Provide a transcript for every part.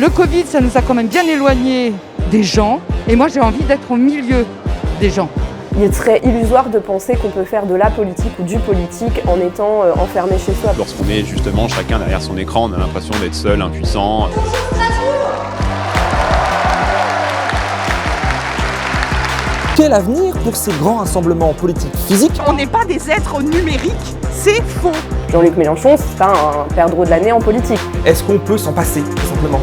Le Covid, ça nous a quand même bien éloignés des gens. Et moi, j'ai envie d'être au milieu des gens. Il serait illusoire de penser qu'on peut faire de la politique ou du politique en étant euh, enfermé chez soi. Lorsqu'on est justement chacun derrière son écran, on a l'impression d'être seul, impuissant. Quel avenir pour ces grands rassemblements politiques physiques On n'est pas des êtres numériques, c'est faux. Jean-Luc Mélenchon, c'est pas un perdreau de l'année en politique. Est-ce qu'on peut s'en passer, tout simplement?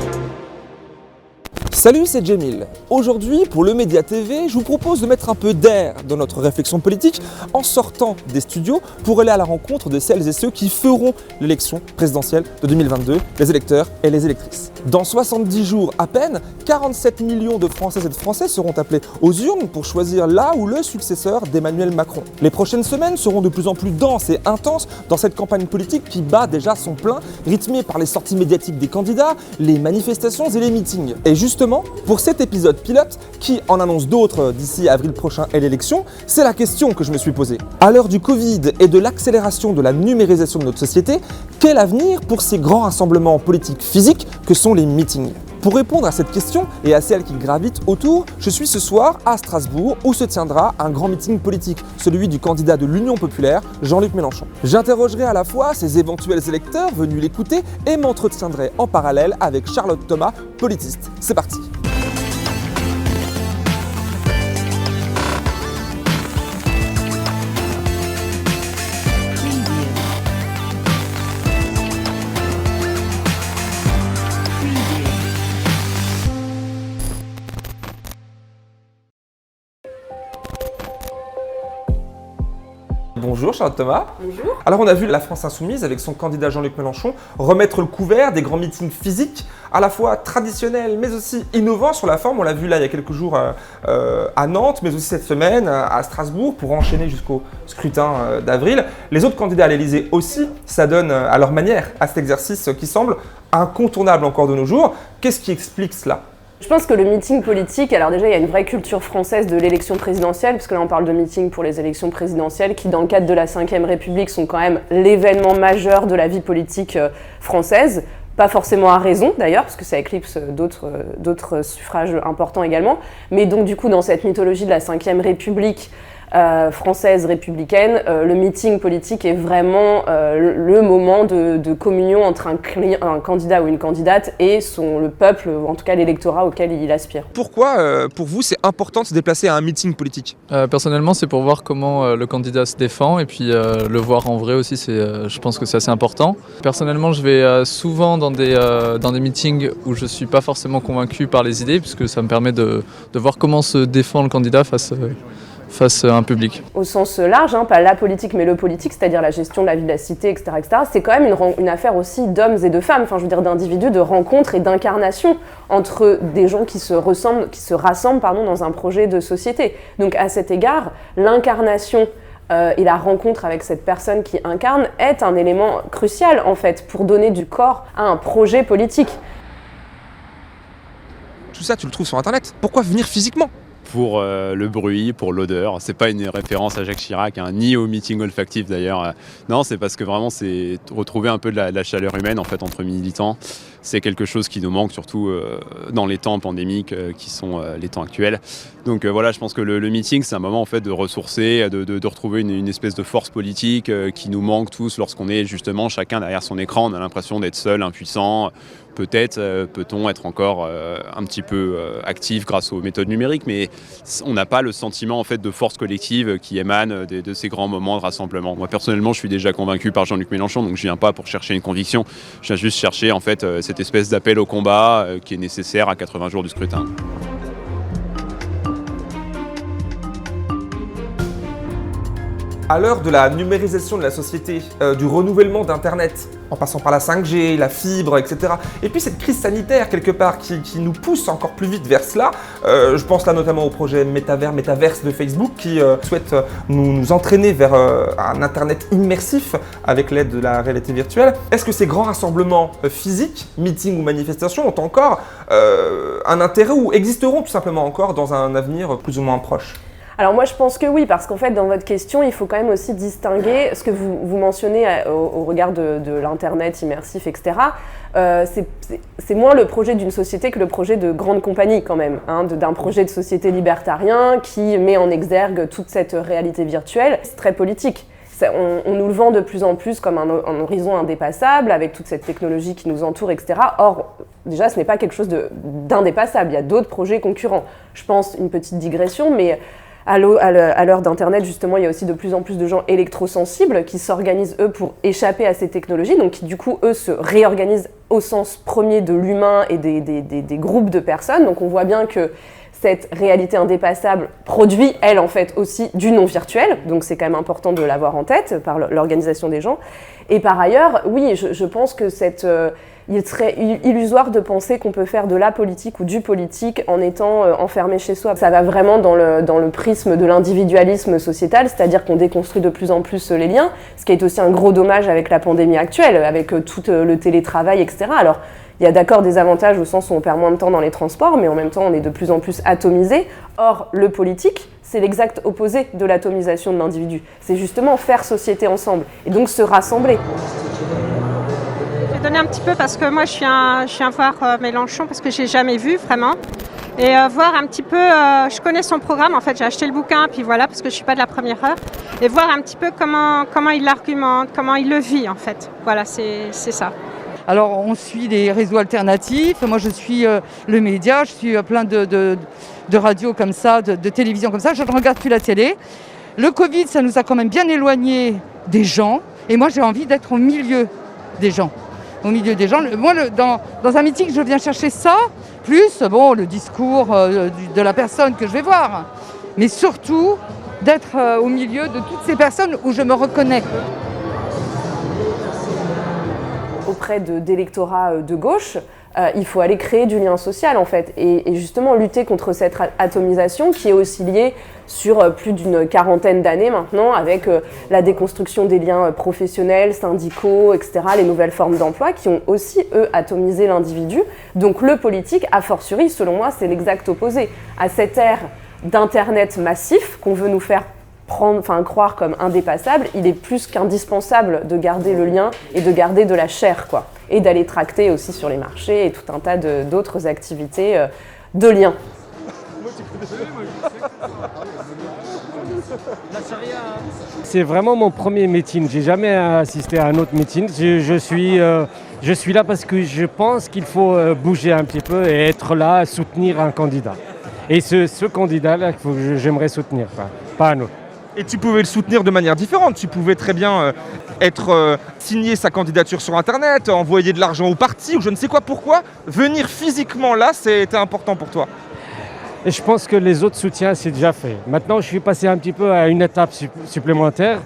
Salut, c'est Jamil. Aujourd'hui, pour le Média TV, je vous propose de mettre un peu d'air dans notre réflexion politique en sortant des studios pour aller à la rencontre de celles et ceux qui feront l'élection présidentielle de 2022, les électeurs et les électrices. Dans 70 jours à peine, 47 millions de Françaises et de Français seront appelés aux urnes pour choisir là ou le successeur d'Emmanuel Macron. Les prochaines semaines seront de plus en plus denses et intenses dans cette campagne politique qui bat déjà son plein, rythmée par les sorties médiatiques des candidats, les manifestations et les meetings. Et justement, pour cet épisode pilote, qui en annonce d'autres d'ici avril prochain et l'élection, c'est la question que je me suis posée. À l'heure du Covid et de l'accélération de la numérisation de notre société, quel avenir pour ces grands rassemblements politiques physiques que sont les meetings? Pour répondre à cette question et à celles qui gravitent autour, je suis ce soir à Strasbourg où se tiendra un grand meeting politique, celui du candidat de l'Union populaire, Jean-Luc Mélenchon. J'interrogerai à la fois ses éventuels électeurs venus l'écouter et m'entretiendrai en parallèle avec Charlotte Thomas, politiste. C'est parti. Thomas. Bonjour. Alors on a vu la France insoumise avec son candidat Jean-Luc Mélenchon remettre le couvert des grands meetings physiques à la fois traditionnels mais aussi innovants sur la forme. On l'a vu là il y a quelques jours euh, euh, à Nantes mais aussi cette semaine euh, à Strasbourg pour enchaîner jusqu'au scrutin d'avril. Les autres candidats à l'Elysée aussi s'adonnent à leur manière à cet exercice qui semble incontournable encore de nos jours. Qu'est-ce qui explique cela? Je pense que le meeting politique, alors déjà il y a une vraie culture française de l'élection présidentielle, parce que là on parle de meeting pour les élections présidentielles, qui dans le cadre de la Ve République sont quand même l'événement majeur de la vie politique euh, française. Pas forcément à raison d'ailleurs, parce que ça éclipse d'autres suffrages importants également. Mais donc du coup dans cette mythologie de la Ve République, euh, française républicaine, euh, le meeting politique est vraiment euh, le moment de, communion entre un, un, candidat ou une candidate et son, le peuple, ou en tout cas l'électorat auquel il aspire. Pourquoi, pour vous, c'est important de se déplacer à un meeting politique? Personnellement, c'est pour voir comment le candidat se défend et puis le voir en vrai aussi, je pense que c'est assez important. Personnellement, je vais souvent dans des, dans des meetings où je ne suis pas forcément convaincu par les idées, puisque ça me permet de, de voir comment se défend le candidat face face à un public Au sens large, hein, pas la politique mais le politique, c'est-à-dire la gestion de la vie de la cité, etc. etc. c'est quand même une, une, affaire aussi d'hommes et de femmes, enfin je veux dire d'individus, de rencontres et d'incarnation entre des gens qui se, ressemblent, qui se rassemblent pardon, dans un projet de société. Donc à cet égard, l'incarnation euh, et la rencontre avec cette personne qui incarne est un élément crucial en fait pour donner du corps à un projet politique. Tout ça, tu le trouves sur Internet. Pourquoi venir physiquement? Pour euh, le bruit, pour l'odeur. C'est pas une référence à Jacques Chirac, hein, ni au meeting olfactif d'ailleurs. Non, c'est parce que vraiment c'est retrouver un peu de la, chaleur humaine en fait entre militants. C'est quelque chose qui nous manque surtout euh, dans les temps pandémiques euh, qui sont les temps actuels. Donc voilà, je pense que le, meeting c'est un moment en fait de ressourcer, de, retrouver une, espèce de force politique qui nous manque tous lorsqu'on est justement chacun derrière son écran. On a l'impression d'être seul, impuissant peut-être euh, peut-on être encore euh, un petit peu euh, actif grâce aux méthodes numériques, mais on n'a pas le sentiment en fait de force collective qui émane de, ces grands moments de rassemblement. Moi personnellement, je suis déjà convaincu par Jean-Luc Mélenchon, donc je viens pas pour chercher une conviction, je viens juste chercher en fait cette espèce d'appel au combat qui est nécessaire à 80 jours du scrutin. À l'heure de la numérisation de la société, euh, du renouvellement d'Internet, en passant par la 5G, la fibre, etc., et puis cette crise sanitaire quelque part qui, nous pousse encore plus vite vers cela, euh, je pense là notamment au projet Métavers, Métaverse de Facebook qui euh, souhaite nous, entraîner vers un Internet immersif avec l'aide de la réalité virtuelle. Est-ce que ces grands rassemblements physiques, meetings ou manifestations, ont encore un intérêt ou existeront tout simplement encore dans un avenir plus ou moins proche? Alors moi je pense que oui, parce qu'en fait dans votre question, il faut quand même aussi distinguer ce que vous, vous mentionnez euh, au, au regard de, de l'Internet immersif, etc. Euh, c'est moins le projet d'une société que le projet de grande compagnie quand même, hein, d'un projet de société libertarien qui met en exergue toute cette réalité virtuelle. C'est très politique. On, on, nous le vend de plus en plus comme un, un, horizon indépassable avec toute cette technologie qui nous entoure, etc. Or, déjà, ce n'est pas quelque chose d'indépassable. Il y a d'autres projets concurrents. Je pense, une petite digression, mais à l'heure d'Internet, justement, il y a aussi de plus en plus de gens électrosensibles qui s'organisent, eux, pour échapper à ces technologies, donc qui, du coup, eux, se réorganisent au sens premier de l'humain et des, groupes de personnes. Donc on voit bien que cette réalité indépassable produit, elle, en fait, aussi du non virtuel. Donc c'est quand même important de l'avoir en tête par l'organisation des gens. Et par ailleurs, oui, je, pense que cette... Euh, il serait illusoire de penser qu'on peut faire de la politique ou du politique en étant euh, enfermé chez soi. Ça va vraiment dans le, dans le prisme de l'individualisme sociétal, c'est-à-dire qu'on déconstruit de plus en plus les liens, ce qui est aussi un gros dommage avec la pandémie actuelle, avec euh, tout euh, le télétravail, etc. Alors, il y a d'accord des avantages au sens où on perd moins de temps dans les transports, mais en même temps on est de plus en plus atomisé. Or, le politique, c'est l'exact opposé de l'atomisation de l'individu. C'est justement faire société ensemble et donc se rassembler donner un petit peu parce que moi je viens, je voir euh, Mélenchon parce que j'ai jamais vu vraiment. Et euh, voir un petit peu, euh, je connais son programme en fait, j'ai acheté le bouquin, puis voilà, parce que je suis pas de la première heure, et voir un petit peu comment, comment il l'argumente, comment il le vit en fait. Voilà, c'est ça. Alors on suit des réseaux alternatifs, moi je suis euh, le média, je suis euh, plein de, radios comme ça, de, télévision comme ça, je ne regarde plus la télé. Le Covid, ça nous a quand même bien éloigné des gens, et moi j'ai envie d'être au milieu des gens au milieu des gens. Moi, dans, un meeting, je viens chercher ça, plus bon, le discours euh, de la personne que je vais voir. Mais surtout, d'être au milieu de toutes ces personnes où je me reconnais. Auprès d'électorats de, de gauche, euh, il faut aller créer du lien social en fait et, justement lutter contre cette atomisation qui est aussi liée sur euh, plus d'une quarantaine d'années maintenant avec euh, la déconstruction des liens professionnels, syndicaux, etc., les nouvelles formes d'emploi qui ont aussi eux atomisé l'individu. Donc le politique, a fortiori, selon moi, c'est l'exact opposé à cette ère d'internet massif qu'on veut nous faire prendre, enfin croire comme indépassable, il est plus qu'indispensable de garder le lien et de garder de la chair, quoi, et d'aller tracter aussi sur les marchés et tout un tas d'autres activités euh, de lien. C'est vraiment mon premier meeting. J'ai jamais assisté à un autre meeting. Je, suis, euh, je suis là parce que je pense qu'il faut euh, bouger un petit peu et être là, soutenir un candidat. Et ce, ce candidat-là, j'aimerais soutenir, pas un autre. Et tu pouvais le soutenir de manière différente. Tu pouvais très bien euh, être euh, signer sa candidature sur Internet, envoyer de l'argent au parti ou je ne sais quoi. Pourquoi venir physiquement là, c'était important pour toi? Et je pense que les autres soutiens, c'est déjà fait. Maintenant, je suis passé un petit peu à une étape su supplémentaire.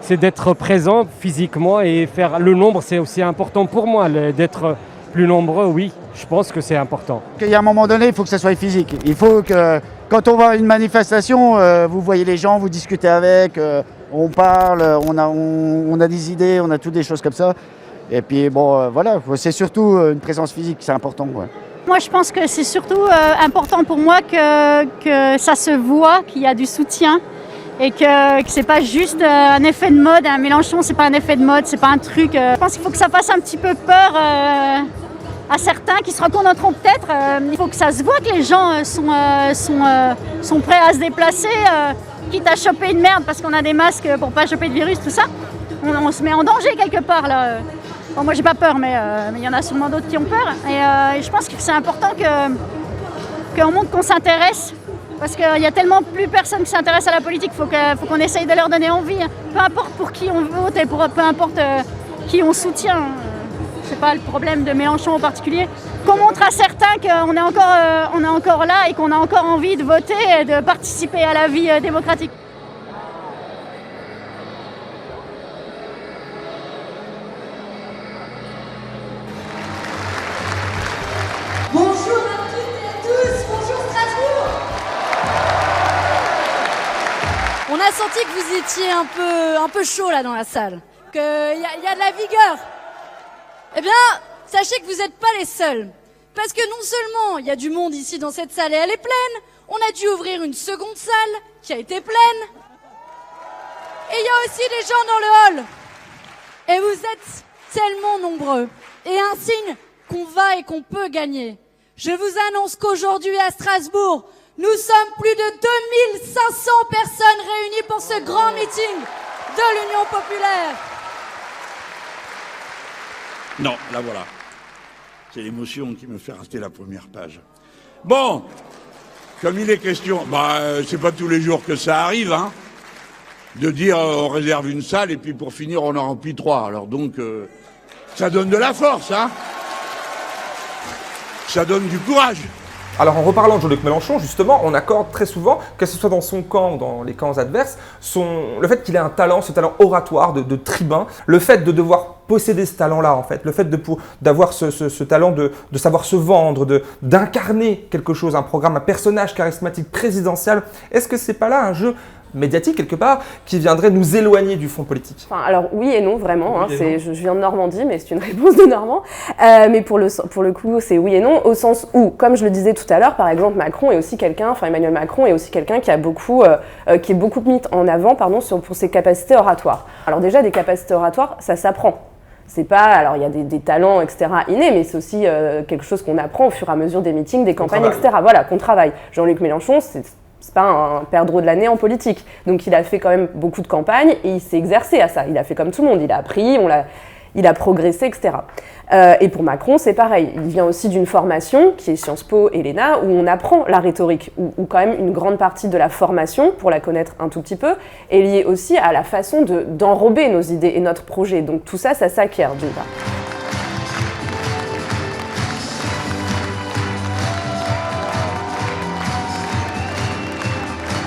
C'est d'être présent physiquement et faire le nombre, c'est aussi important pour moi. D'être plus nombreux, oui, je pense que c'est important. Il y a un moment donné, il faut que ça soit physique. Il faut que quand on va à une manifestation, euh, vous voyez les gens, vous discutez avec, euh, on parle, on a, on, a, des idées, on a toutes des choses comme ça. Et puis bon, euh, voilà, c'est surtout une présence physique, c'est important. Moi, je pense que c'est surtout important pour moi que, que ça se voit, qu'il y a du soutien et que, que c'est pas juste un effet de mode. Un Mélenchon, c'est pas un effet de mode, c'est pas un truc. je pense qu'il faut que ça fasse un petit peu peur à certains qui se reconnaîtront peut-être. Euh, il faut que ça se voit que les gens euh, sont, euh, sont, sont prêts à se déplacer, quitte à choper une merde parce qu'on a des masques pour pas choper de virus, tout ça. On, se met en danger quelque part là. Bon, moi j'ai pas peur, mais il y en a sûrement d'autres qui ont peur. Et, je pense que c'est important qu'on qu montre qu'on s'intéresse. Parce qu'il y a tellement plus personne qui s'intéresse à la politique, il faut qu'on qu essaye de leur donner envie. Peu importe pour qui on vote et pour, peu importe qui on soutient c'est pas le problème de Mélenchon en particulier, qu'on montre à certains qu'on est, encore, euh, on est encore là et qu'on a encore envie de voter et de participer à la vie euh, démocratique. Bonjour à toutes et à tous, bonjour Strasbourg On a senti que vous étiez un peu, un peu chaud là dans la salle, qu'il y, y a de la vigueur. Eh bien, sachez que vous n'êtes pas les seuls. Parce que non seulement il y a du monde ici dans cette salle et elle est pleine, on a dû ouvrir une seconde salle qui a été pleine. Et il y a aussi des gens dans le hall. Et vous êtes tellement nombreux. Et un signe qu'on va et qu'on peut gagner. Je vous annonce qu'aujourd'hui à Strasbourg, nous sommes plus de 2500 personnes réunies pour ce grand meeting de l'Union populaire. Non, là voilà. C'est l'émotion qui me fait rester la première page. Bon, comme il est question, bah, euh, c'est pas tous les jours que ça arrive, hein, de dire euh, on réserve une salle et puis pour finir on en remplit trois. Alors donc, euh, ça donne de la force, hein. Ça donne du courage. Alors en reparlant de Jean-Luc Mélenchon, justement, on accorde très souvent, que ce soit dans son camp ou dans les camps adverses, son, le fait qu'il ait un talent, ce talent oratoire de tribun, le fait de devoir posséder ce talent-là, en fait, le fait de d'avoir ce, ce, ce, talent de, de, savoir se vendre, de d'incarner quelque chose, un programme, un personnage charismatique présidentiel, est-ce que c'est pas là un jeu médiatique quelque part qui viendrait nous éloigner du fond politique? Enfin, Alors oui et non vraiment, hein, je, viens de Normandie mais c'est une réponse de Normand, euh, mais pour le, pour le coup c'est oui et non au sens où, comme je le disais tout à l'heure, par exemple Macron est aussi quelqu'un, enfin Emmanuel Macron est aussi quelqu'un qui a beaucoup, euh, euh, qui est beaucoup mis en avant pardon, sur, pour ses capacités oratoires. Alors déjà des capacités oratoires ça s'apprend, c'est pas alors il y a des, des, talents etc innés mais c'est aussi euh, quelque chose qu'on apprend au fur et à mesure des meetings des campagnes etc voilà qu'on travaille. Jean-Luc Mélenchon c'est c'est pas un perdreau de l'année en politique. Donc il a fait quand même beaucoup de campagnes et il s'est exercé à ça. Il a fait comme tout le monde. Il a appris on l'a il a progressé, etc. Euh, et pour Macron, c'est pareil. Il vient aussi d'une formation qui est Sciences Po et où on apprend la rhétorique, où, quand même une grande partie de la formation, pour la connaître un tout petit peu, est liée aussi à la façon d'enrober de, nos idées et notre projet. Donc tout ça, ça s'acquiert d'une part.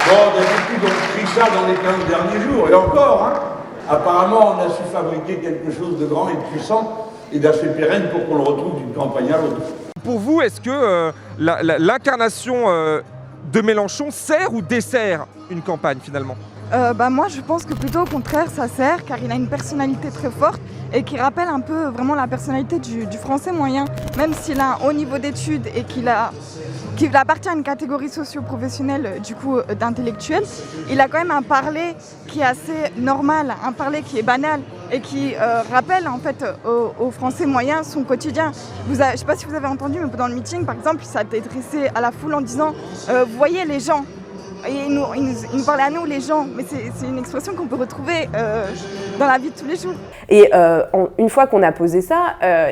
Bon, ça dans les 15 derniers jours, et encore, hein. Apparemment, on a su fabriquer quelque chose de grand et de puissant et d'assez pérenne pour qu'on le retrouve d'une campagne à l'autre. Pour vous, est-ce que euh, l'incarnation euh, de Mélenchon sert ou dessert une campagne finalement? Euh, bah moi je pense que plutôt au contraire ça sert car il a une personnalité très forte et qui rappelle un peu vraiment la personnalité du, du français moyen même s'il a un haut niveau d'études et qu'il a qu'il appartient à une catégorie socio-professionnelle du coup d'intellectuels. Il a quand même un parler qui est assez normal un parler qui est banal et qui euh, rappelle en fait aux, français moyens son quotidien. Je sais pas si vous avez entendu mais pendant le meeting par exemple ça a été dressé à la foule en disant euh, voyez les gens? Et il nous, il, il parlait à nous les gens. Mais c'est une expression qu'on peut retrouver euh, dans la vie de tous les jours. Et euh, une fois qu'on a posé ça euh,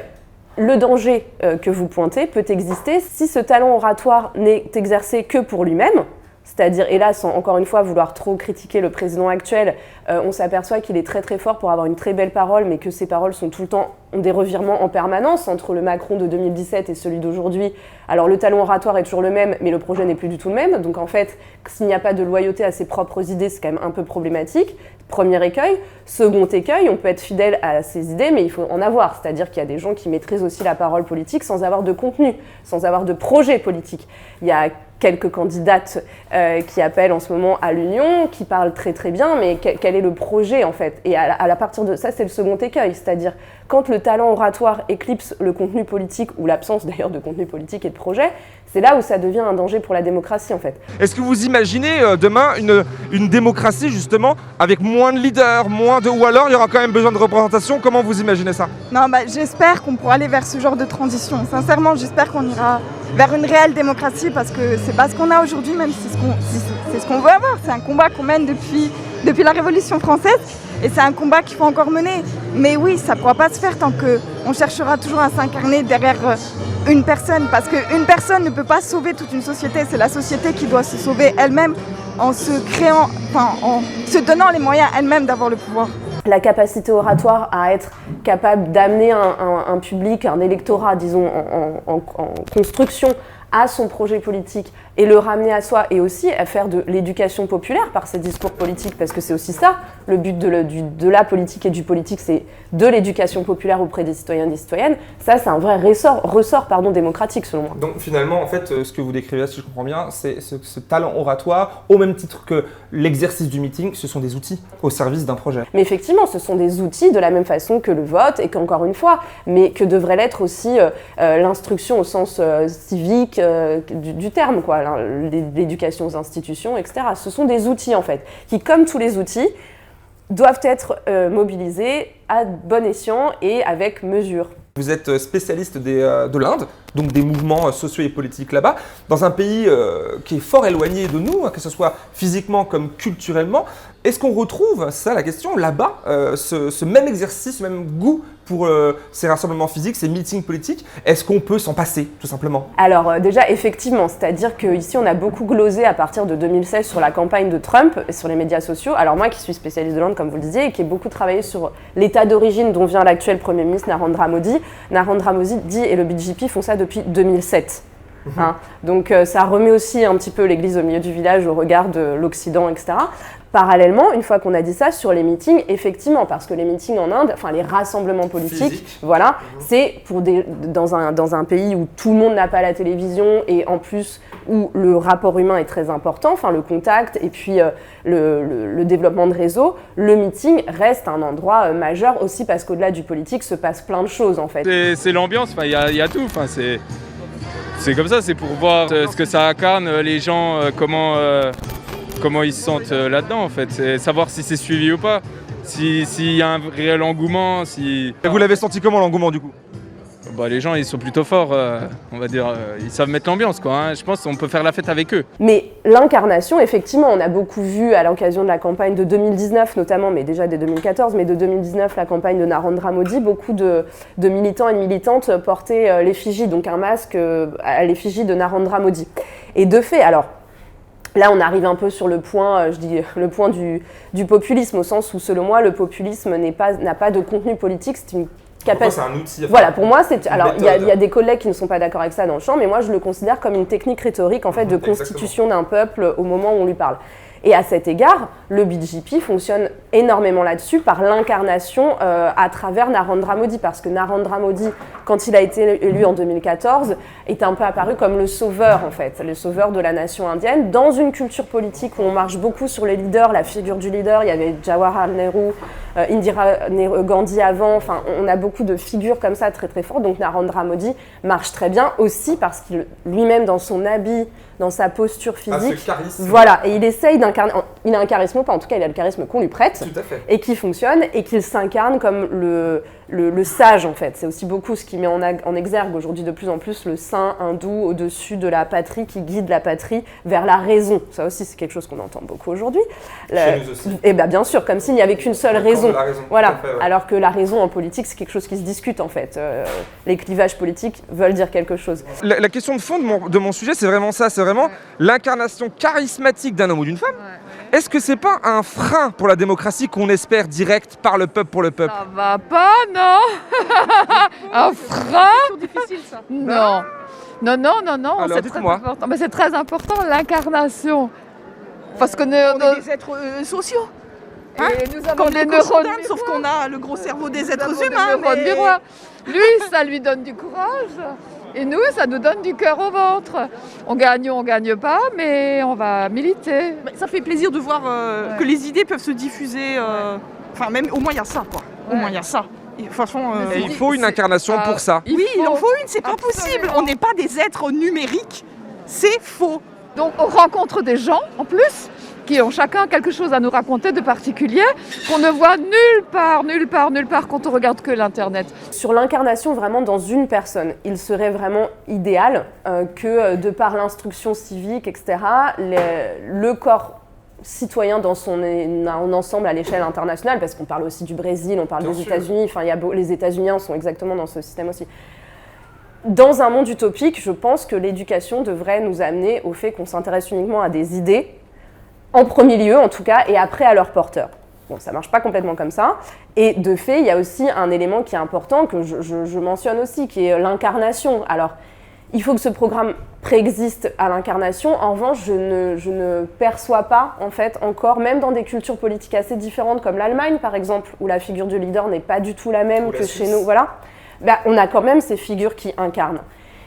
le danger euh, que vous pointez peut exister si ce talent oratoire n'est exercé que pour lui-même c'est-à-dire, sans encore une fois vouloir trop critiquer le président actuel, euh, on s'aperçoit qu'il est très très fort pour avoir une très belle parole, mais que ses paroles sont tout le temps des revirements en permanence entre le Macron de 2017 et celui d'aujourd'hui. Alors le talent oratoire est toujours le même, mais le projet n'est plus du tout le même. Donc en fait, s'il n'y a pas de loyauté à ses propres idées, c'est quand même un peu problématique. Premier écueil. Second écueil, on peut être fidèle à ses idées, mais il faut en avoir. C'est-à-dire qu'il y a des gens qui maîtrisent aussi la parole politique sans avoir de contenu, sans avoir de projet politique. Quelques candidates euh, qui appellent en ce moment à l'union, qui parlent très très bien, mais quel est le projet en fait? Et à, à partir de ça, c'est le second écueil, c'est-à-dire quand le talent oratoire éclipse le contenu politique, ou l'absence d'ailleurs de contenu politique et de projet, c'est là où ça devient un danger pour la démocratie en fait. Est-ce que vous imaginez euh, demain une, une démocratie justement avec moins de leaders, moins de... ou alors il y aura quand même besoin de représentation? Comment vous imaginez ça? Non, bah, j'espère qu'on pourra aller vers ce genre de transition. Sincèrement, j'espère qu'on ira vers une réelle démocratie parce que c'est pas ce qu'on a aujourd'hui, même si c'est ce qu'on veut avoir. C'est un combat qu'on mène depuis, depuis la Révolution française et c'est un combat qu'il faut encore mener. Mais oui, ça ne pourra pas se faire tant qu'on cherchera toujours à s'incarner derrière une personne parce qu'une personne ne peut pas sauver toute une société. C'est la société qui doit se sauver elle-même en se créant, en se donnant les moyens elle-même d'avoir le pouvoir la capacité oratoire à être capable d'amener un, public, un électorat, disons, en construction à son projet politique et le ramener à soi et aussi à faire de l'éducation populaire par ses discours politiques parce que c'est aussi ça le but de, le- du- de la politique et du politique c'est de l'éducation populaire auprès des citoyens et des citoyennes ça c'est un vrai ressort, ressort pardon, démocratique selon moi. Donc finalement, en fait, euh, ce que vous décrivez là, si je comprends bien, c'est ce, ce talent oratoire, au même titre que l'exercice du meeting, ce sont des outils au service d'un projet. Mais effectivement, ce sont des outils de la même façon que le vote et qu'encore une fois, mais que devrait l'être aussi euh, euh, l'instruction au sens euh, civique euh, du, du terme, quoi, l'éducation aux institutions, etc. Ce sont des outils en fait, qui, comme tous les outils, doivent être euh, mobilisés à bon escient et avec mesure. Vous êtes euh, spécialiste des, euh, de l'Inde, donc des mouvements sociaux et politiques là-bas, dans un pays qui est fort éloigné de nous, hein, que ce soit physiquement comme culturellement. Est-ce qu'on retrouve, ça la question, là-bas, ce, ce même exercice, ce même goût pour euh, ces rassemblements physiques, ces meetings politiques Est-ce qu'on peut s'en passer, tout simplement? Alors euh, déjà, effectivement, c'est-à-dire qu'ici, on a beaucoup glosé à partir de 2016 sur la campagne de Trump et sur les médias sociaux. Alors moi, qui suis spécialiste de l'Inde, comme vous le disiez, et qui ai beaucoup travaillé sur l'état d'origine dont vient l'actuel Premier ministre Narendra Modi, Narendra Modi et le BJP font ça depuis 2007. Hein. Donc euh, ça remet aussi un petit peu l'église au milieu du village au regard de l'Occident, etc. Parallèlement, une fois qu'on a dit ça, sur les meetings, effectivement, parce que les meetings en Inde, enfin les rassemblements politiques, Physique. voilà, c'est pour des, dans, un, dans un pays où tout le monde n'a pas la télévision et en plus où le rapport humain est très important, enfin le contact et puis euh, le, le- le développement de réseau, le meeting reste un endroit euh, majeur aussi parce qu'au-delà du politique se passe plein de choses en fait. C'est- C'est l'ambiance, il y, y a tout. Enfin, c'est c'est comme ça, c'est pour voir euh, ce que ça incarne, les gens, comment, euh, comment ils se sentent euh, là-dedans en fait. C'est savoir si c'est suivi ou pas, si- s'il y a un réel engouement, si. Vous l'avez senti comment l'engouement du coup Bah, les gens ils sont plutôt forts, euh, on va dire, euh, ils savent mettre l'ambiance quoi. hein. Je pense qu'on peut faire la fête avec eux. Mais l'incarnation, effectivement, on a beaucoup vu à l'occasion de la campagne de 2019 notamment, mais déjà dès 2014, mais de 2019, la campagne de Narendra Modi, beaucoup de, de militants et de militantes portaient euh, l'effigie, donc un masque euh, à l'effigie de Narendra Modi. Et de fait, alors, Là, on arrive un peu sur le point, euh, je dis le point du, du populisme, au sens où, selon moi, le populisme n'est pas- n'a pas de contenu politique, c'est une capacité. c'est un outil, Voilà, pour moi, c'est. Alors, il y, a- y des collègues qui ne sont pas d'accord avec ça dans le champ, mais moi, je le considère comme une technique rhétorique, en fait, de Exactement. constitution d'un peuple au moment où on lui parle. Et à cet égard, le BJP fonctionne énormément là-dessus par l'incarnation euh, à travers Narendra Modi, parce que Narendra Modi, quand il a été élu en 2014, est un peu apparu comme le sauveur, en fait, le sauveur de la nation indienne, dans une culture politique où on marche beaucoup sur les leaders, la figure du leader, il y avait Jawaharlal Nehru, Indira Ne- Gandhi avant, enfin, on a beaucoup de figures comme ça très très fortes, donc Narendra Modi marche très bien aussi parce qu'il lui-même dans son habit, dans sa posture Ah, ce physique, charisme. voilà, et il essaye d'incarner, il a un charisme ou pas, en tout cas il a le charisme qu'on lui prête, Tout à fait. et qui fonctionne, et qu'il s'incarne comme le, le, le sage en fait. C'est aussi beaucoup ce qui met en, exergue aujourd'hui de plus en plus le saint hindou au-dessus de la patrie, qui guide la patrie vers la raison. Ça aussi c'est quelque chose qu'on entend beaucoup aujourd'hui. Chez nous aussi. Et bien bien sûr, comme s'il n'y avait qu'une seule de raison. la raison, Voilà, fait, ouais. alors que la raison en politique c'est quelque chose qui se discute en fait. Euh, les clivages politiques veulent dire quelque chose. La, la question de fond de mon, de mon sujet, c'est vraiment ça, c'est vraiment l'incarnation charismatique d'un homme ou d'une femme. Est-ce que c'est pas un frein pour la démocratie qu'on espère direct par le peuple pour le peuple? Ça va pas, non Un frein? Difficile ça. Non. Non, non, non, non, Alors, c'est très important. Mais c'est très important, l'incarnation. Parce que On nous, est des êtres euh, sociaux. Et Hein nous avons Comme les neurones sauf qu'on a le gros cerveau des êtres des humains. neurones mais- miroirs. Lui, ça lui donne du courage. Et nous, ça nous donne du cœur au ventre. On gagne ou on gagne pas, mais on va militer. Mais Ça fait plaisir de voir euh, que les idées peuvent se diffuser. euh, Enfin, même au moins il y a ça, quoi. Au moins il y a ça. Et franchement, euh, Et il faut une incarnation Ah, pour ça. il oui, il en faut- faut une, c'est pas possible. On n'est pas des êtres numériques. C'est faux. Donc on rencontre des gens en plus qui ont chacun quelque chose à nous raconter de particulier qu'on ne voit nulle part, nulle part, nulle part quand on regarde que l'internet. Sur l'incarnation vraiment dans une personne, il serait vraiment idéal euh, que euh, de par l'instruction civique, etc., les- le corps citoyen dans son en ensemble à l'échelle internationale, parce qu'on parle aussi du Brésil, on parle Bien des. États-Unis, enfin il y a beau- les États-Unis sont exactement dans ce système aussi. Dans un monde utopique, je pense que l'éducation devrait nous amener au fait qu'on s'intéresse uniquement à des idées, en premier lieu en tout cas, et après à leurs porteurs. Bon, ça marche pas complètement comme ça. Et de fait, il y a aussi un élément qui est important que je, je- je mentionne aussi, qui est l'incarnation. Alors, il faut que ce programme préexiste à l'incarnation. En revanche, je ne, je ne perçois pas, en fait, encore, même dans des cultures politiques assez différentes, comme l'Allemagne, par exemple, où la figure du leader n'est pas du tout la même Ou la que chez nous, voilà, bah, on a quand même ces figures qui incarnent.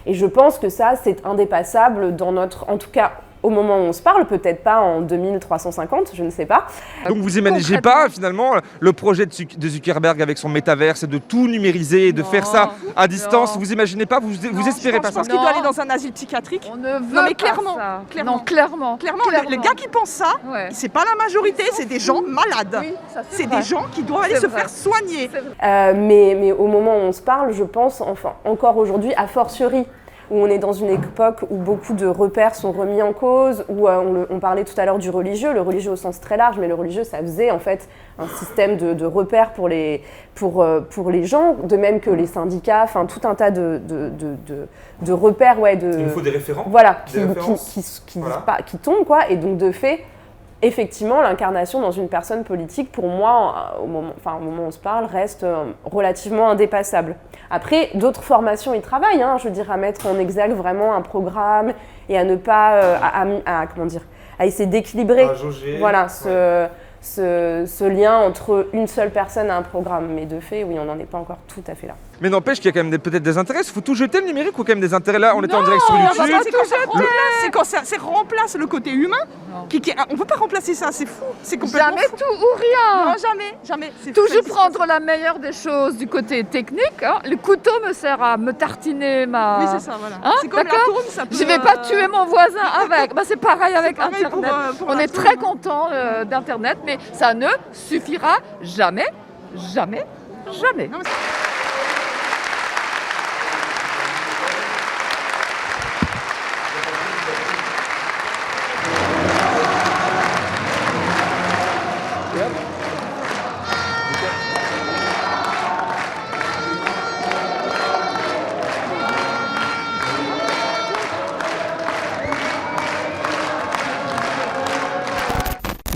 Et je pense que ça, c'est indépassable dans notre, en tout cas, au moment où on se parle, peut-être pas en 2350, je ne sais pas. Donc vous imaginez pas finalement le projet de Zuc- de Zuckerberg avec son métavers, c'est de tout numériser et de faire ça à distance. non. Vous imaginez pas, vous, vous espérez pas Je ça pense qu'il doit aller dans un asile psychiatrique. On ne veut non mais pas clairement, ça. clairement. Non, clairement. Clairement, le- les gars qui pensent ça, c'est pas la majorité, c'est des gens malades. c'est des gens qui doivent aller se vrai. faire soigner. Euh, mais, mais au moment où on se parle, je pense, enfin, encore aujourd'hui, a fortiori, où on est dans une époque où beaucoup de repères sont remis en cause, où euh, on, le- on parlait tout à l'heure du religieux, le religieux au sens très large, mais le religieux, ça faisait en fait un système de, de repères pour les, pour, euh, pour les gens, de même que les syndicats, enfin tout un tas de, de, de, de- de repères, ouais, de... Il nous faut des référents, Voilà, des qui, qui, qui, qui, Voilà. pas- qui tombent, quoi, et donc de fait, effectivement, l'incarnation dans une personne politique, pour moi, au moment, enfin, au moment où on se parle, reste euh, relativement indépassable. Après, d'autres formations y travaillent, hein, je veux dire, à mettre en exergue vraiment un programme et à ne pas, euh, à, à- à- comment dire, à essayer d'équilibrer, voilà, ce, ce, ce lien entre une seule personne et un programme. Mais de fait, oui, on n'en est pas encore tout à fait là. Mais n'empêche qu'il y a quand même peut-être des intérêts. Il faut tout jeter le numérique ou quand même des intérêts là? On était en direct sur Non, YouTube. c'est quand ça remplace, c'est quand ça, ça remplace le côté humain. Qui, qui- on peut pas remplacer ça, c'est fou. C'est complètement Jamais fou. tout ou rien. Non, jamais, jamais. Toujours prendre la meilleure des choses du côté technique. hein. Le couteau me sert à me tartiner ma. Oui, c'est ça, voilà. Hein, C'est comme la tourne, ça peut, Je vais pas euh, tuer mon voisin avec. Bah, c'est pareil avec pareil Internet. pour, euh, pour On est tourne, très hein. content euh, d'Internet, mais ça ne suffira jamais, jamais, jamais.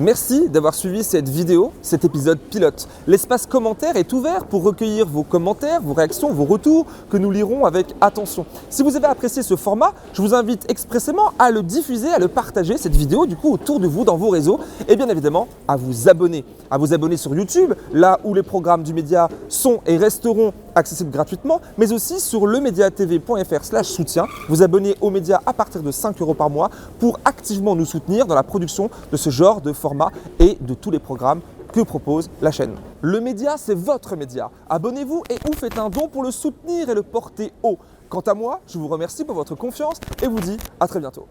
Merci d'avoir suivi cette vidéo, cet épisode pilote. L'espace commentaire est ouvert pour recueillir vos commentaires, vos réactions, vos retours que nous lirons avec attention. Si vous avez apprécié ce format, je vous invite expressément à le diffuser, à le partager, cette vidéo, du coup, autour de vous, dans vos réseaux, et bien évidemment à vous abonner. À vous abonner sur YouTube, là où les programmes du média sont et resteront accessibles gratuitement, mais aussi sur lemediatv.fr soutien. Vous abonnez au média à partir de 5 euros par mois pour activement nous soutenir dans la production de ce genre de format et de tous les programmes que propose la chaîne. Le média, c'est votre média. Abonnez-vous et ou faites un don pour le soutenir et le porter haut. Quant à moi, je vous remercie pour votre confiance et vous dis à très bientôt.